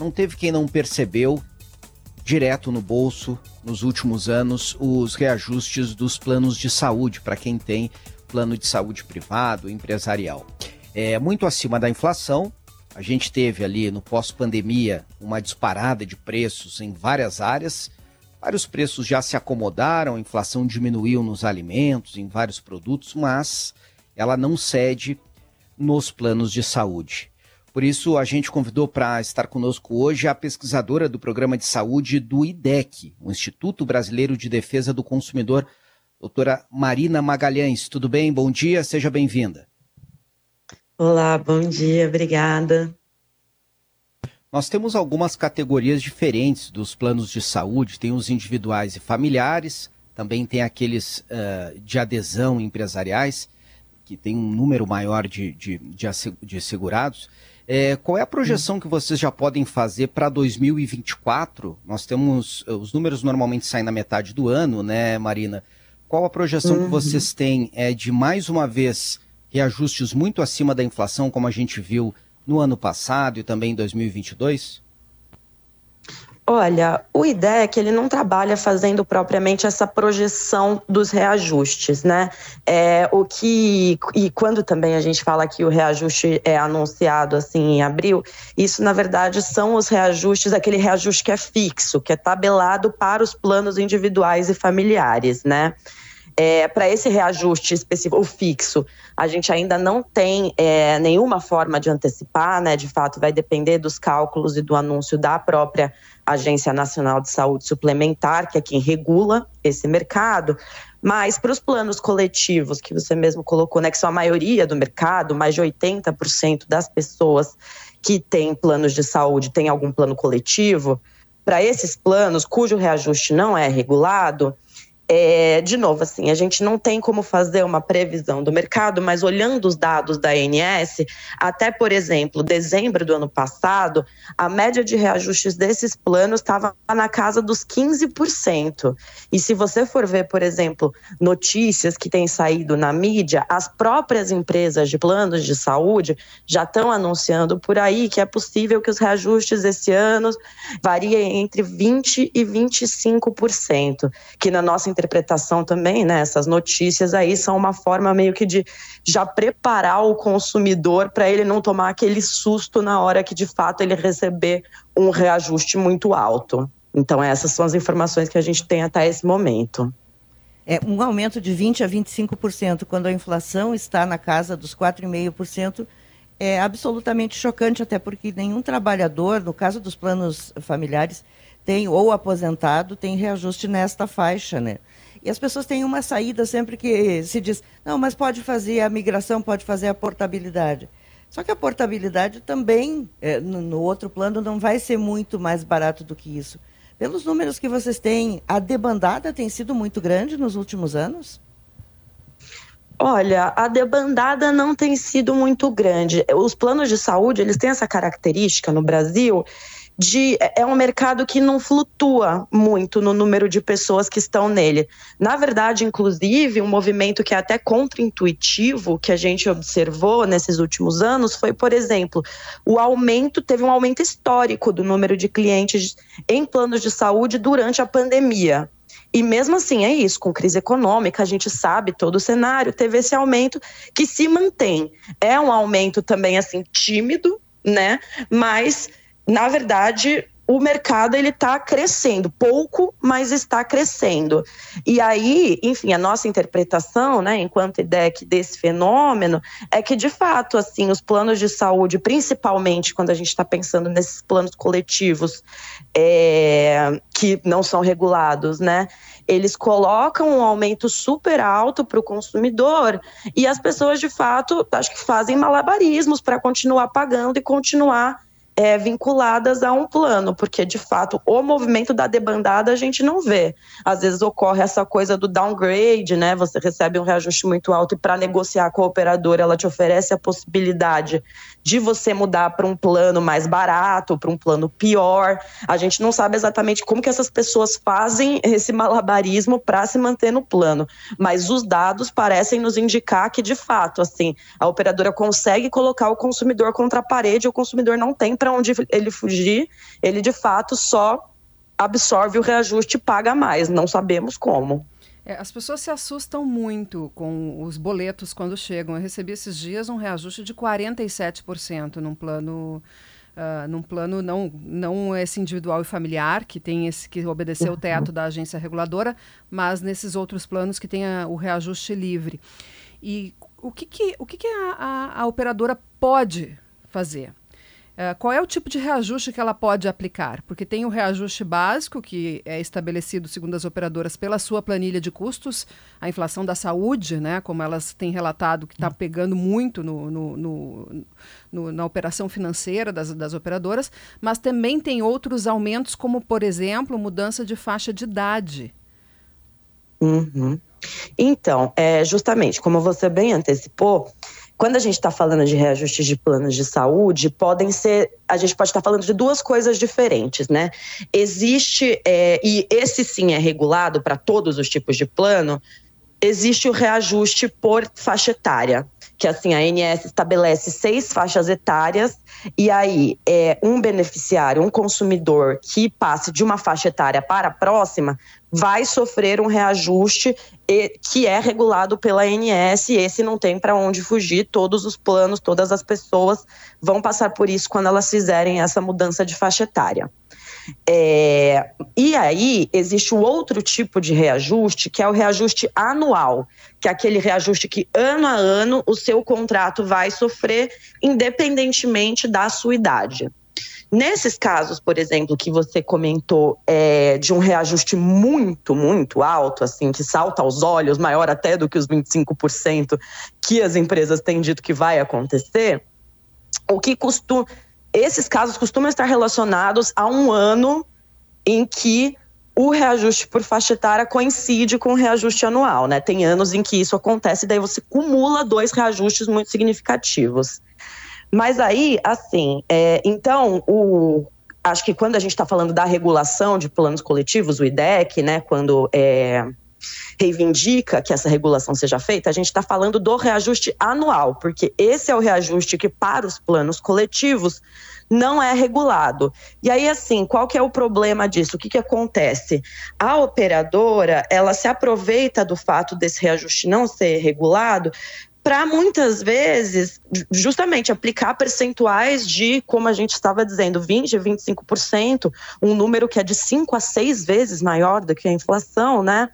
não teve quem não percebeu direto no bolso nos últimos anos os reajustes dos planos de saúde para quem tem plano de saúde privado, empresarial. É muito acima da inflação. A gente teve ali no pós-pandemia uma disparada de preços em várias áreas. Vários preços já se acomodaram, a inflação diminuiu nos alimentos, em vários produtos, mas ela não cede nos planos de saúde. Por isso, a gente convidou para estar conosco hoje a pesquisadora do programa de saúde do IDEC, o Instituto Brasileiro de Defesa do Consumidor, doutora Marina Magalhães. Tudo bem? Bom dia, seja bem-vinda. Olá, bom dia, obrigada. Nós temos algumas categorias diferentes dos planos de saúde, tem os individuais e familiares, também tem aqueles uh, de adesão empresariais, que tem um número maior de, de, de, de segurados. É, qual é a projeção que vocês já podem fazer para 2024? Nós temos. Eh, os números normalmente saem na metade do ano, né, Marina? Qual a projeção uhum. que vocês têm é, de mais uma vez reajustes muito acima da inflação, como a gente viu no ano passado e também em 2022? Olha, o IDEC ele não trabalha fazendo propriamente essa projeção dos reajustes, né? É, o que e quando também a gente fala que o reajuste é anunciado assim em abril, isso na verdade são os reajustes, aquele reajuste que é fixo, que é tabelado para os planos individuais e familiares, né? É, para esse reajuste específico, o fixo, a gente ainda não tem é, nenhuma forma de antecipar, né? De fato, vai depender dos cálculos e do anúncio da própria Agência Nacional de Saúde Suplementar, que é quem regula esse mercado. Mas para os planos coletivos, que você mesmo colocou, né, que são a maioria do mercado, mais de 80% das pessoas que têm planos de saúde têm algum plano coletivo, para esses planos cujo reajuste não é regulado, é, de novo, assim, a gente não tem como fazer uma previsão do mercado, mas olhando os dados da ANS, até, por exemplo, dezembro do ano passado, a média de reajustes desses planos estava na casa dos 15%. E se você for ver, por exemplo, notícias que têm saído na mídia, as próprias empresas de planos de saúde já estão anunciando por aí que é possível que os reajustes esse ano variem entre 20% e 25%, que na nossa interpretação também, né? Essas notícias aí são uma forma meio que de já preparar o consumidor para ele não tomar aquele susto na hora que de fato ele receber um reajuste muito alto. Então, essas são as informações que a gente tem até esse momento. É um aumento de 20 a 25% quando a inflação está na casa dos 4,5% é absolutamente chocante, até porque nenhum trabalhador, no caso dos planos familiares, tem ou aposentado tem reajuste nesta faixa, né? E as pessoas têm uma saída sempre que se diz, não, mas pode fazer a migração, pode fazer a portabilidade. Só que a portabilidade também, no, no outro plano, não vai ser muito mais barato do que isso. Pelos números que vocês têm, a debandada tem sido muito grande nos últimos anos? Olha, a debandada não tem sido muito grande. Os planos de saúde, eles têm essa característica no Brasil de é, é um mercado que não flutua muito no número de pessoas que estão nele. Na verdade, inclusive, um movimento que é até contraintuitivo que a gente observou nesses últimos anos foi, por exemplo, o aumento, teve um aumento histórico do número de clientes em planos de saúde durante a pandemia. E mesmo assim, é isso, com crise econômica, a gente sabe todo o cenário, teve esse aumento que se mantém. É um aumento também, assim, tímido, né? Mas na verdade, o mercado ele está crescendo, pouco, mas está crescendo. E aí, enfim, a nossa interpretação, né, enquanto IDEC desse fenômeno, é que de fato, assim, os planos de saúde, principalmente quando a gente está pensando nesses planos coletivos é, que não são regulados, né, eles colocam um aumento super alto para o consumidor e as pessoas de fato, acho que fazem malabarismos para continuar pagando e continuar é, vinculadas a um plano, porque de fato o movimento da debandada a gente não vê. Às vezes ocorre essa coisa do downgrade, né? Você recebe um reajuste muito alto e para negociar com a operadora ela te oferece a possibilidade de você mudar para um plano mais barato, para um plano pior. A gente não sabe exatamente como que essas pessoas fazem esse malabarismo para se manter no plano, mas os dados parecem nos indicar que de fato, assim, a operadora consegue colocar o consumidor contra a parede, o consumidor não tem para para onde ele fugir, ele de fato só absorve o reajuste e paga mais, não sabemos como. É, as pessoas se assustam muito com os boletos quando chegam. Eu recebi esses dias um reajuste de 47% num plano. Uh, num plano não, não esse individual e familiar, que tem esse que obedecer o teto da agência reguladora, mas nesses outros planos que tem o reajuste livre. E o que, que, o que, que a, a, a operadora pode fazer? Uh, qual é o tipo de reajuste que ela pode aplicar? Porque tem o reajuste básico, que é estabelecido, segundo as operadoras, pela sua planilha de custos, a inflação da saúde, né, como elas têm relatado, que está pegando muito no, no, no, no, na operação financeira das, das operadoras, mas também tem outros aumentos, como, por exemplo, mudança de faixa de idade. Uhum. Então, é, justamente, como você bem antecipou, quando a gente está falando de reajustes de planos de saúde, podem ser. A gente pode estar tá falando de duas coisas diferentes, né? Existe, é, e esse sim é regulado para todos os tipos de plano, existe o reajuste por faixa etária que assim a ANS estabelece seis faixas etárias e aí é um beneficiário, um consumidor que passe de uma faixa etária para a próxima vai sofrer um reajuste que é regulado pela ANS e esse não tem para onde fugir. Todos os planos, todas as pessoas vão passar por isso quando elas fizerem essa mudança de faixa etária. É, e aí existe o outro tipo de reajuste, que é o reajuste anual, que é aquele reajuste que ano a ano o seu contrato vai sofrer, independentemente da sua idade. Nesses casos, por exemplo, que você comentou é, de um reajuste muito, muito alto, assim, que salta aos olhos, maior até do que os 25% que as empresas têm dito que vai acontecer, o que costuma esses casos costumam estar relacionados a um ano em que o reajuste por faixa etária coincide com o reajuste anual, né? Tem anos em que isso acontece, daí você cumula dois reajustes muito significativos. Mas aí, assim, é, então, o, acho que quando a gente está falando da regulação de planos coletivos, o IDEC, né, quando é, reivindica que essa regulação seja feita, a gente está falando do reajuste anual, porque esse é o reajuste que, para os planos coletivos, não é regulado. E aí, assim, qual que é o problema disso? O que, que acontece? A operadora, ela se aproveita do fato desse reajuste não ser regulado para muitas vezes, justamente aplicar percentuais de, como a gente estava dizendo, 20, 25%, um número que é de 5 a 6 vezes maior do que a inflação, né?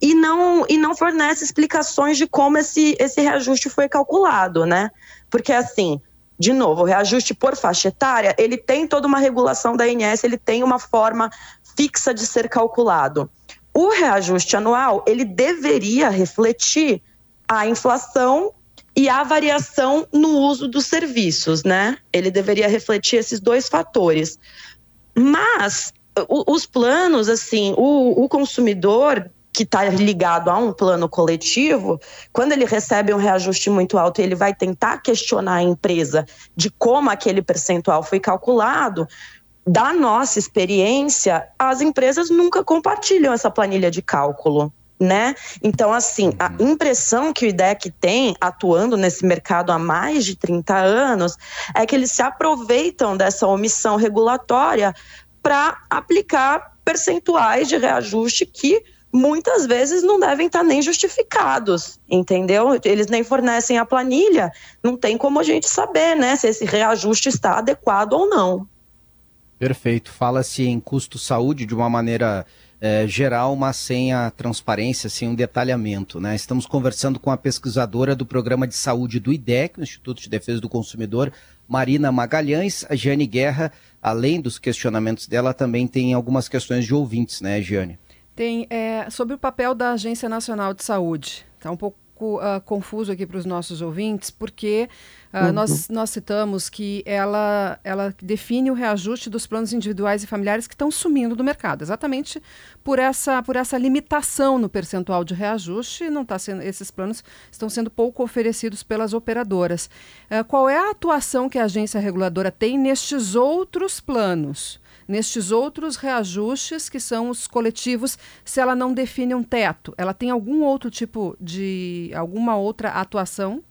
E não, e não fornece explicações de como esse, esse reajuste foi calculado, né? Porque assim, de novo, o reajuste por faixa etária, ele tem toda uma regulação da INS, ele tem uma forma fixa de ser calculado. O reajuste anual, ele deveria refletir a inflação e a variação no uso dos serviços, né? Ele deveria refletir esses dois fatores. Mas os planos, assim, o, o consumidor que está ligado a um plano coletivo, quando ele recebe um reajuste muito alto, ele vai tentar questionar a empresa de como aquele percentual foi calculado. Da nossa experiência, as empresas nunca compartilham essa planilha de cálculo né? Então, assim, a uhum. impressão que o IDEC tem atuando nesse mercado há mais de 30 anos é que eles se aproveitam dessa omissão regulatória para aplicar percentuais de reajuste que muitas vezes não devem estar nem justificados, entendeu? Eles nem fornecem a planilha, não tem como a gente saber, né, se esse reajuste está adequado ou não. Perfeito. Fala-se em custo saúde de uma maneira é, geral, mas sem a transparência, sem um detalhamento. Né? Estamos conversando com a pesquisadora do Programa de Saúde do IDEC, Instituto de Defesa do Consumidor, Marina Magalhães. A Giane Guerra, além dos questionamentos dela, também tem algumas questões de ouvintes, né, Giane? Tem. É, sobre o papel da Agência Nacional de Saúde. Está um pouco pouco uh, confuso aqui para os nossos ouvintes, porque uh, uhum. nós, nós citamos que ela, ela define o reajuste dos planos individuais e familiares que estão sumindo do mercado, exatamente por essa, por essa limitação no percentual de reajuste, não tá sendo, esses planos estão sendo pouco oferecidos pelas operadoras. Uh, qual é a atuação que a agência reguladora tem nestes outros planos? Nestes outros reajustes que são os coletivos, se ela não define um teto, ela tem algum outro tipo de alguma outra atuação?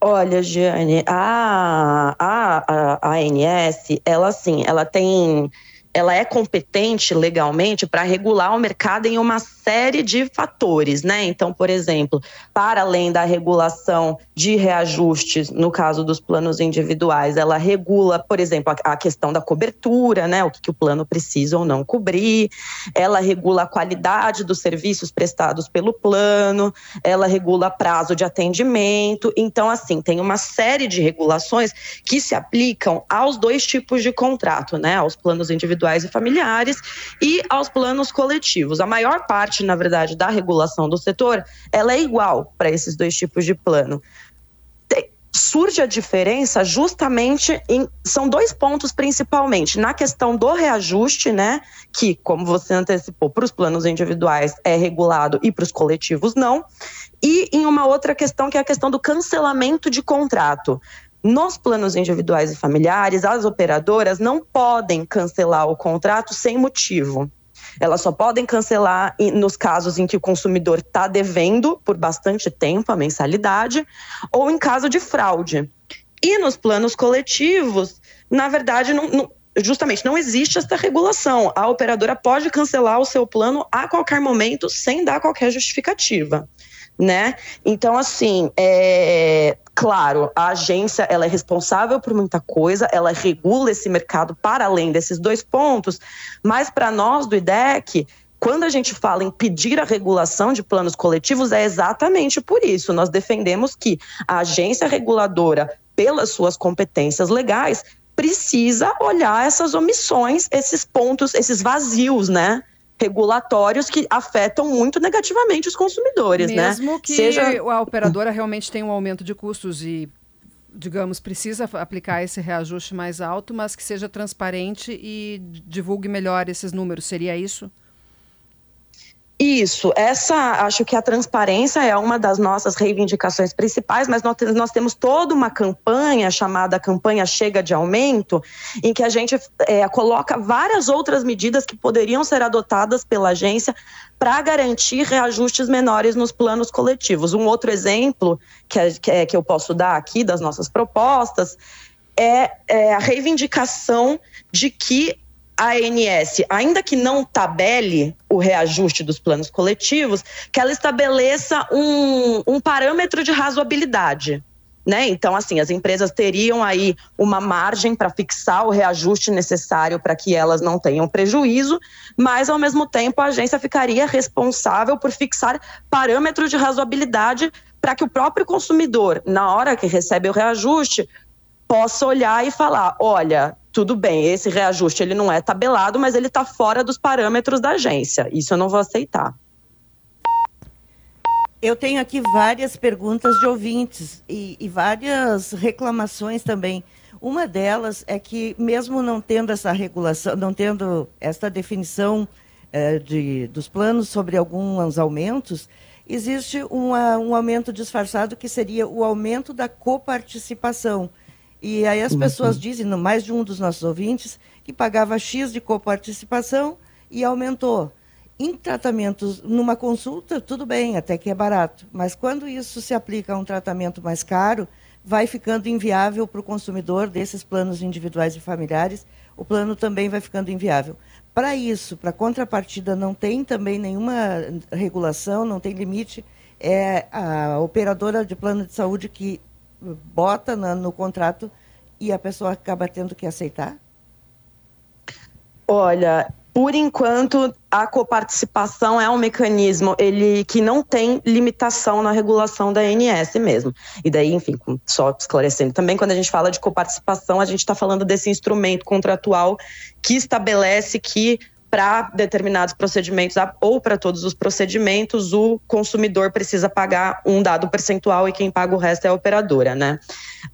Olha, Giane, a, a, a, a ANS, ela sim, ela tem ela é competente legalmente para regular o mercado em uma série de fatores, né? Então, por exemplo, para além da regulação de reajustes, no caso dos planos individuais, ela regula, por exemplo, a, questão da cobertura, né? O que, que o plano precisa ou não cobrir, ela regula a qualidade dos serviços prestados pelo plano, ela regula prazo de atendimento. Então, assim, tem uma série de regulações que se aplicam aos dois tipos de contrato, né? Aos planos individuais individuais e familiares e aos planos coletivos. A maior parte, na verdade, da regulação do setor, ela é igual para esses dois tipos de plano surge a diferença justamente em são dois pontos principalmente na questão do reajuste, né, que como você antecipou para os planos individuais é regulado e para os coletivos não, e em uma outra questão que é a questão do cancelamento de contrato. Nos planos individuais e familiares, as operadoras não podem cancelar o contrato sem motivo. Elas só podem cancelar nos casos em que o consumidor está devendo por bastante tempo a mensalidade ou em caso de fraude. E nos planos coletivos, na verdade, não, não, justamente não existe essa regulação. A operadora pode cancelar o seu plano a qualquer momento sem dar qualquer justificativa né? Então, assim, é, claro, a agência ela é responsável por muita coisa, ela regula esse mercado para além desses dois pontos, mas para nós do IDEC, quando a gente fala em pedir a regulação de planos coletivos, é exatamente por isso. Nós defendemos que a agência reguladora, pelas suas competências legais, precisa olhar essas omissões, esses pontos, esses vazios, né? Regulatórios que afetam muito negativamente os consumidores, Mesmo né? Mesmo que Seja... a operadora realmente tenha um aumento de custos e digamos, precisa aplicar esse reajuste mais alto, mas que seja transparente e divulgue melhor esses números. Seria isso? Isso, essa acho que a transparência é uma das nossas reivindicações principais, mas nós, nós temos toda uma campanha chamada campanha Chega de Aumento, em que a gente é, coloca várias outras medidas que poderiam ser adotadas pela agência para garantir reajustes menores nos planos coletivos. Um outro exemplo que, é, que, eu posso dar aqui das nossas propostas é, é a reivindicação de que a ANS, ainda que não tabele o reajuste dos planos coletivos, que ela estabeleça um, um parâmetro de razoabilidade. Né? Então, assim, as empresas teriam aí uma margem para fixar o reajuste necessário para que elas não tenham prejuízo, mas, ao mesmo tempo, a agência ficaria responsável por fixar parâmetros de razoabilidade para que o próprio consumidor, na hora que recebe o reajuste, possa olhar e falar: olha, tudo bem, esse reajuste ele não é tabelado, mas ele está fora dos parâmetros da agência. Isso eu não vou aceitar. Eu tenho aqui várias perguntas de ouvintes e, e várias reclamações também. Uma delas é que, mesmo não tendo essa regulação, não tendo esta definição eh, de, dos planos sobre alguns aumentos, existe uma, um aumento disfarçado que seria o aumento da coparticipação. E aí as uhum. pessoas dizem, no mais de um dos nossos ouvintes, que pagava X de coparticipação e aumentou. Em tratamentos, numa consulta, tudo bem, até que é barato. Mas quando isso se aplica a um tratamento mais caro, vai ficando inviável para o consumidor desses planos individuais e familiares, o plano também vai ficando inviável. Para isso, para contrapartida, não tem também nenhuma regulação, não tem limite. É a operadora de plano de saúde que bota na, no contrato e a pessoa acaba tendo que aceitar? Olha, por enquanto, a coparticipação é um mecanismo ele que não tem limitação na regulação da ANS mesmo. E daí, enfim, só esclarecendo também, quando a gente fala de coparticipação, a gente está falando desse instrumento contratual que estabelece que para determinados procedimentos ou para todos os procedimentos, o consumidor precisa pagar um dado percentual e quem paga o resto é a operadora, né?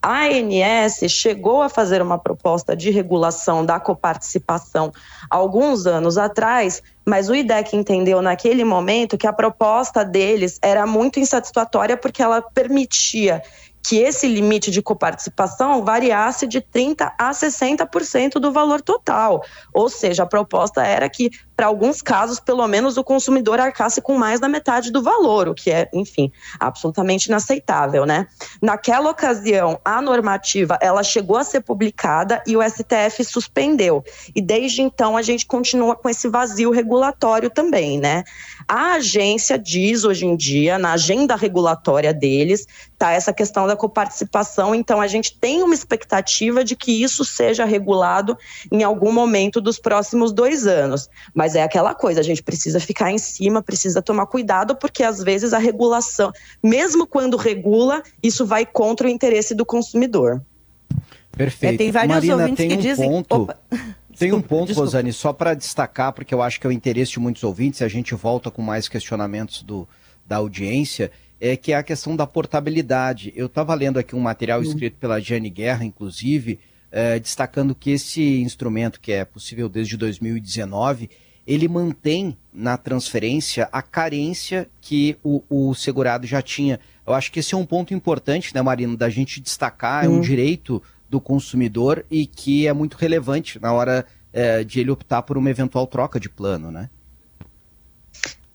A ANS chegou a fazer uma proposta de regulação da coparticipação alguns anos atrás, mas o IDEC entendeu naquele momento que a proposta deles era muito insatisfatória porque ela permitia que esse limite de coparticipação variasse de 30% a 60% do valor total. Ou seja, a proposta era que, para alguns casos, pelo menos o consumidor arcasse com mais da metade do valor, o que é, enfim, absolutamente inaceitável, né? Naquela ocasião, a normativa ela chegou a ser publicada e o STF suspendeu. E desde então a gente continua com esse vazio regulatório também, né? A agência diz hoje em dia, na agenda regulatória deles, tá essa questão da coparticipação, então a gente tem uma expectativa de que isso seja regulado em algum momento dos próximos dois anos. Mas é aquela coisa, a gente precisa ficar em cima, precisa tomar cuidado, porque às vezes a regulação, mesmo quando regula, isso vai contra o interesse do consumidor. Perfeito. É, tem vários Marina, ouvintes tem que um dizem. Ponto... Opa. Tem um ponto, desculpa. Rosane, só para destacar, porque eu acho que é o interesse de muitos ouvintes, e a gente volta com mais questionamentos do, da audiência, é que é a questão da portabilidade. Eu estava lendo aqui um material escrito pela Jane Guerra, inclusive, é, destacando que esse instrumento, que é possível desde 2019, ele mantém na transferência a carência que o, o, segurado já tinha. Eu acho que esse é um ponto importante, né, Marina, da gente destacar, é um direito do consumidor e que é muito relevante na hora é, de ele optar por uma eventual troca de plano, né?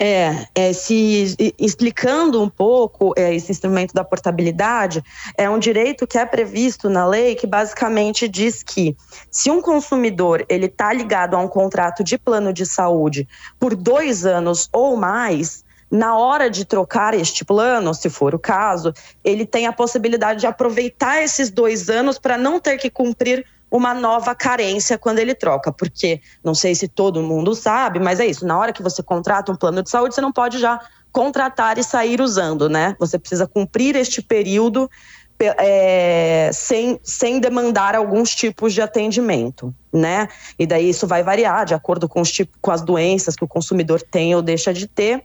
É, é, se explicando um pouco é, esse instrumento da portabilidade, é um direito que é previsto na lei que basicamente diz que se um consumidor ele está ligado a um contrato de plano de saúde por dois anos ou mais, na hora de trocar este plano, se for o caso, ele tem a possibilidade de aproveitar esses dois anos para não ter que cumprir uma nova carência quando ele troca, porque não sei se todo mundo sabe, mas é isso. Na hora que você contrata um plano de saúde, você não pode já contratar e sair usando, né? Você precisa cumprir este período é, sem, sem demandar alguns tipos de atendimento, né? E daí isso vai variar de acordo com, os tipos, com as doenças que o consumidor tem ou deixa de ter.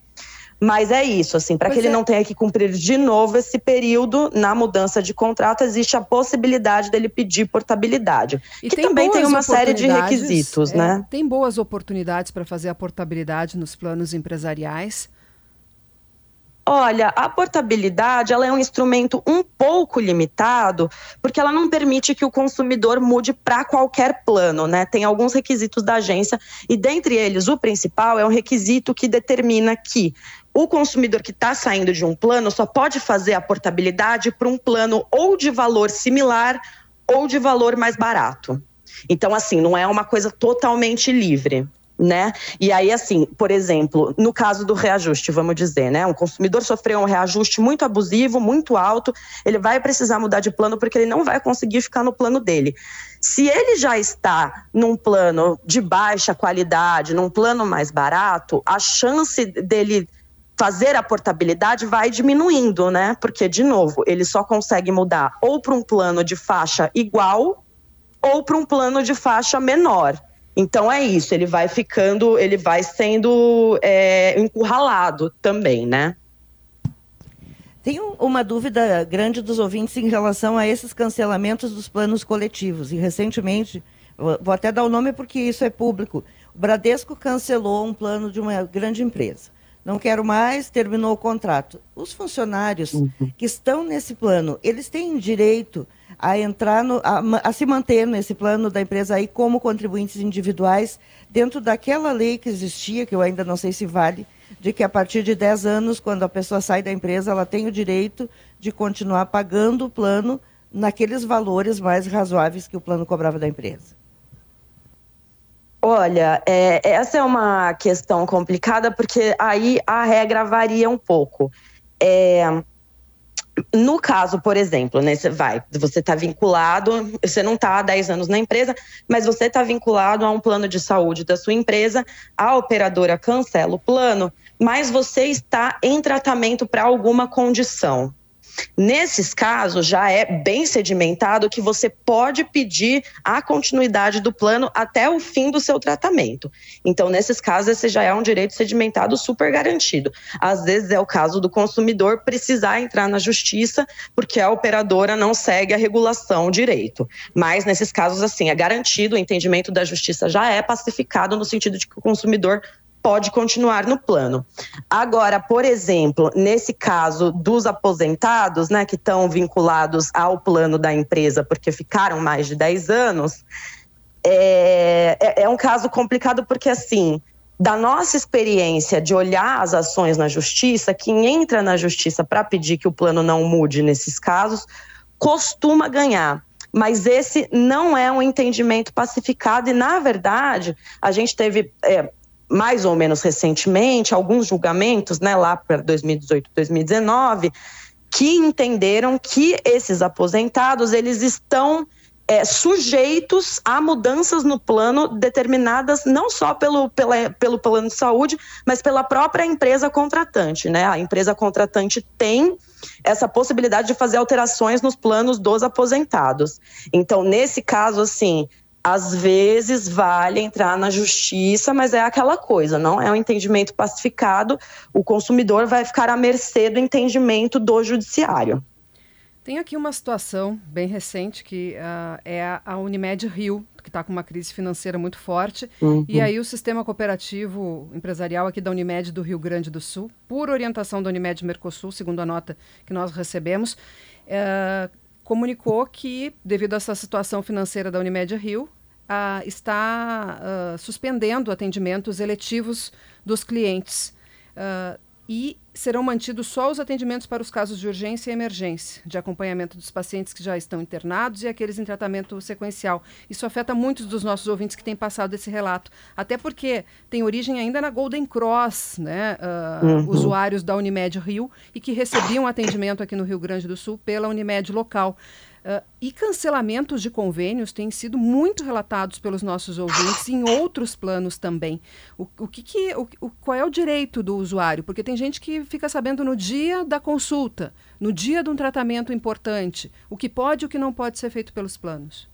Mas é isso, assim, para que ele é. não tenha que cumprir de novo esse período na mudança de contrato, existe a possibilidade dele pedir portabilidade. E que também tem uma série de requisitos, é, né? Tem boas oportunidades para fazer a portabilidade nos planos empresariais. Olha, a portabilidade ela é um instrumento um pouco limitado, porque ela não permite que o consumidor mude para qualquer plano, né? Tem alguns requisitos da agência e dentre eles o principal é um requisito que determina que o consumidor que está saindo de um plano só pode fazer a portabilidade para um plano ou de valor similar ou de valor mais barato. Então, assim, não é uma coisa totalmente livre né? E aí, assim, por exemplo, no caso do reajuste, vamos dizer, né? Um consumidor sofreu um reajuste muito abusivo, muito alto, ele vai precisar mudar de plano porque ele não vai conseguir ficar no plano dele. Se ele já está num plano de baixa qualidade, num plano mais barato, a chance dele fazer a portabilidade vai diminuindo, né? Porque, de novo, ele só consegue mudar ou para um plano de faixa igual ou para um plano de faixa menor. Então é isso, ele vai ficando, ele vai sendo é, encurralado também, né? Tem uma dúvida grande dos ouvintes em relação a esses cancelamentos dos planos coletivos. E recentemente, vou até dar o nome porque isso é público, o Bradesco cancelou um plano de uma grande empresa. Não quero mais, terminou o contrato. Os funcionários uhum. que estão nesse plano, eles têm direito a entrar no, a, a, se manter nesse plano da empresa aí como contribuintes individuais dentro daquela lei que existia, que eu ainda não sei se vale, de que a partir de 10 anos, quando a pessoa sai da empresa, ela tem o direito de continuar pagando o plano naqueles valores mais razoáveis que o plano cobrava da empresa. Olha, é, essa é uma questão complicada porque aí a regra varia um pouco. É, no caso, por exemplo, né, você vai, você está vinculado, você não está há 10 anos na empresa, mas você está vinculado a um plano de saúde da sua empresa, a operadora cancela o plano, mas você está em tratamento para alguma condição. Nesses casos, já é bem sedimentado que você pode pedir a continuidade do plano até o fim do seu tratamento. Então, nesses casos, esse já é um direito sedimentado super garantido. Às vezes é o caso do consumidor precisar entrar na justiça porque a operadora não segue a regulação direito. Mas nesses casos, assim, é garantido, o entendimento da justiça já é pacificado no sentido de que o consumidor pode continuar no plano. Agora, por exemplo, nesse caso dos aposentados, né, que estão vinculados ao plano da empresa porque ficaram mais de 10 anos, é, é, é um caso complicado porque, assim, da nossa experiência de olhar as ações na justiça, quem entra na justiça para pedir que o plano não mude nesses casos, costuma ganhar. Mas esse não é um entendimento pacificado, e, na verdade, a gente teve. É, mais ou menos recentemente, alguns julgamentos, né, lá para 2018, 2019, que entenderam que esses aposentados eles estão é, sujeitos a mudanças no plano determinadas não só pelo, pela, pelo plano de saúde, mas pela própria empresa contratante. Né? A empresa contratante tem essa possibilidade de fazer alterações nos planos dos aposentados. Então, nesse caso, assim, às vezes vale entrar na justiça, mas é aquela coisa, não é um entendimento pacificado, o consumidor vai ficar à mercê do entendimento do judiciário. Tem aqui uma situação bem recente que uh, é a Unimed Rio, que está com uma crise financeira muito forte. Uhum. E aí o sistema cooperativo empresarial aqui da Unimed do Rio Grande do Sul, por orientação da Unimed Mercosul, segundo a nota que nós recebemos, uh, comunicou que, devido a essa situação financeira da Unimed Rio, está suspendendo atendimentos eletivos dos clientes. Uh, e serão mantidos só os atendimentos para os casos de urgência e emergência, de acompanhamento dos pacientes que já estão internados e aqueles em tratamento sequencial. Isso afeta muitos dos nossos ouvintes que têm passado esse relato, até porque tem origem ainda na Golden Cross, né, uh, uhum. usuários da Unimed Rio e que recebiam atendimento aqui no Rio Grande do Sul pela Unimed local. Uh, e cancelamentos de convênios têm sido muito relatados pelos nossos ouvintes em outros planos também. O, o que, que o, o, qual é o direito do usuário? Porque tem gente que fica sabendo no dia da consulta, no dia de um tratamento importante, o que pode e o que não pode ser feito pelos planos.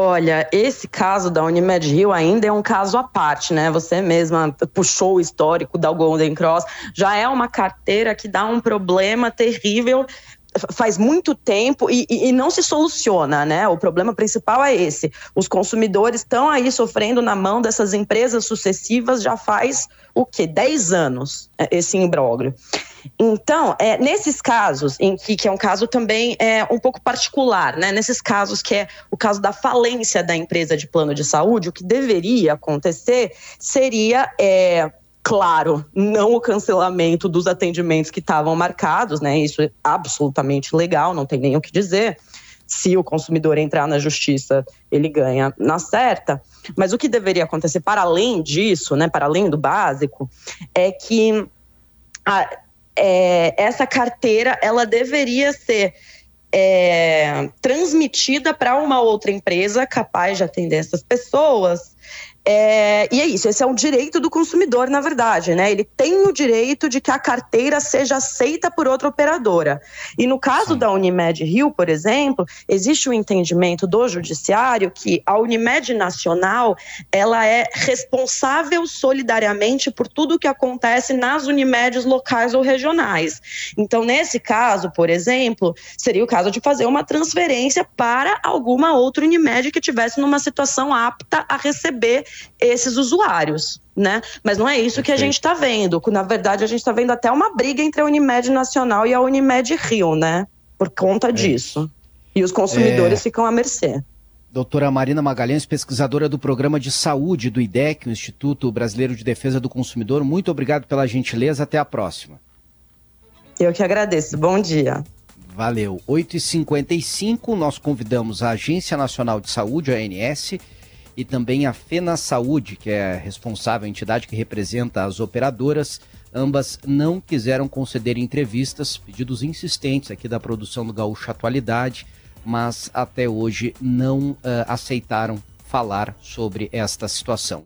Olha, esse caso da Unimed Rio ainda é um caso à parte, né? Você mesma puxou o histórico da Golden Cross. Já é uma carteira que dá um problema terrível faz muito tempo e, e, não se soluciona, né? O problema principal é esse. Os consumidores estão aí sofrendo na mão dessas empresas sucessivas já faz o quê? 10 anos é, esse imbróglio. Então, é, nesses casos, em que, que é um caso também é, um pouco particular, né? Nesses casos que é o caso da falência da empresa de plano de saúde, o que deveria acontecer seria é, claro, não o cancelamento dos atendimentos que estavam marcados, né? Isso é absolutamente legal, não tem nem o que dizer. Se o consumidor entrar na justiça, ele ganha na certa. Mas o que deveria acontecer para além disso, né, para além do básico, é que a, é, essa carteira ela deveria ser é, transmitida para uma outra empresa capaz de atender essas pessoas é, e é isso, esse é um direito do consumidor, na verdade, né? Ele tem o direito de que a carteira seja aceita por outra operadora. E no caso Sim. da Unimed Rio, por exemplo, existe o um entendimento do judiciário que a Unimed Nacional ela é responsável solidariamente por tudo o que acontece nas Unimedes locais ou regionais. Então, nesse caso, por exemplo, seria o caso de fazer uma transferência para alguma outra Unimed que tivesse numa situação apta a receber esses usuários. Né? Mas não é isso que a gente está vendo. Na verdade, a gente está vendo até uma briga entre a Unimed Nacional e a Unimed Rio, né? Por conta é. disso. E os consumidores é... ficam à mercê. Doutora Marina Magalhães, pesquisadora do Programa de Saúde do IDEC, o Instituto Brasileiro de Defesa do Consumidor, muito obrigado pela gentileza. Até a próxima. Eu que agradeço. Bom dia. Valeu. 8h55, nós convidamos a Agência Nacional de Saúde, a ANS, e também a Fena Saúde, que é responsável, a entidade que representa as operadoras. Ambas não quiseram conceder entrevistas, pedidos insistentes aqui da produção do Gaúcho Atualidade, mas até hoje não uh, aceitaram falar sobre esta situação.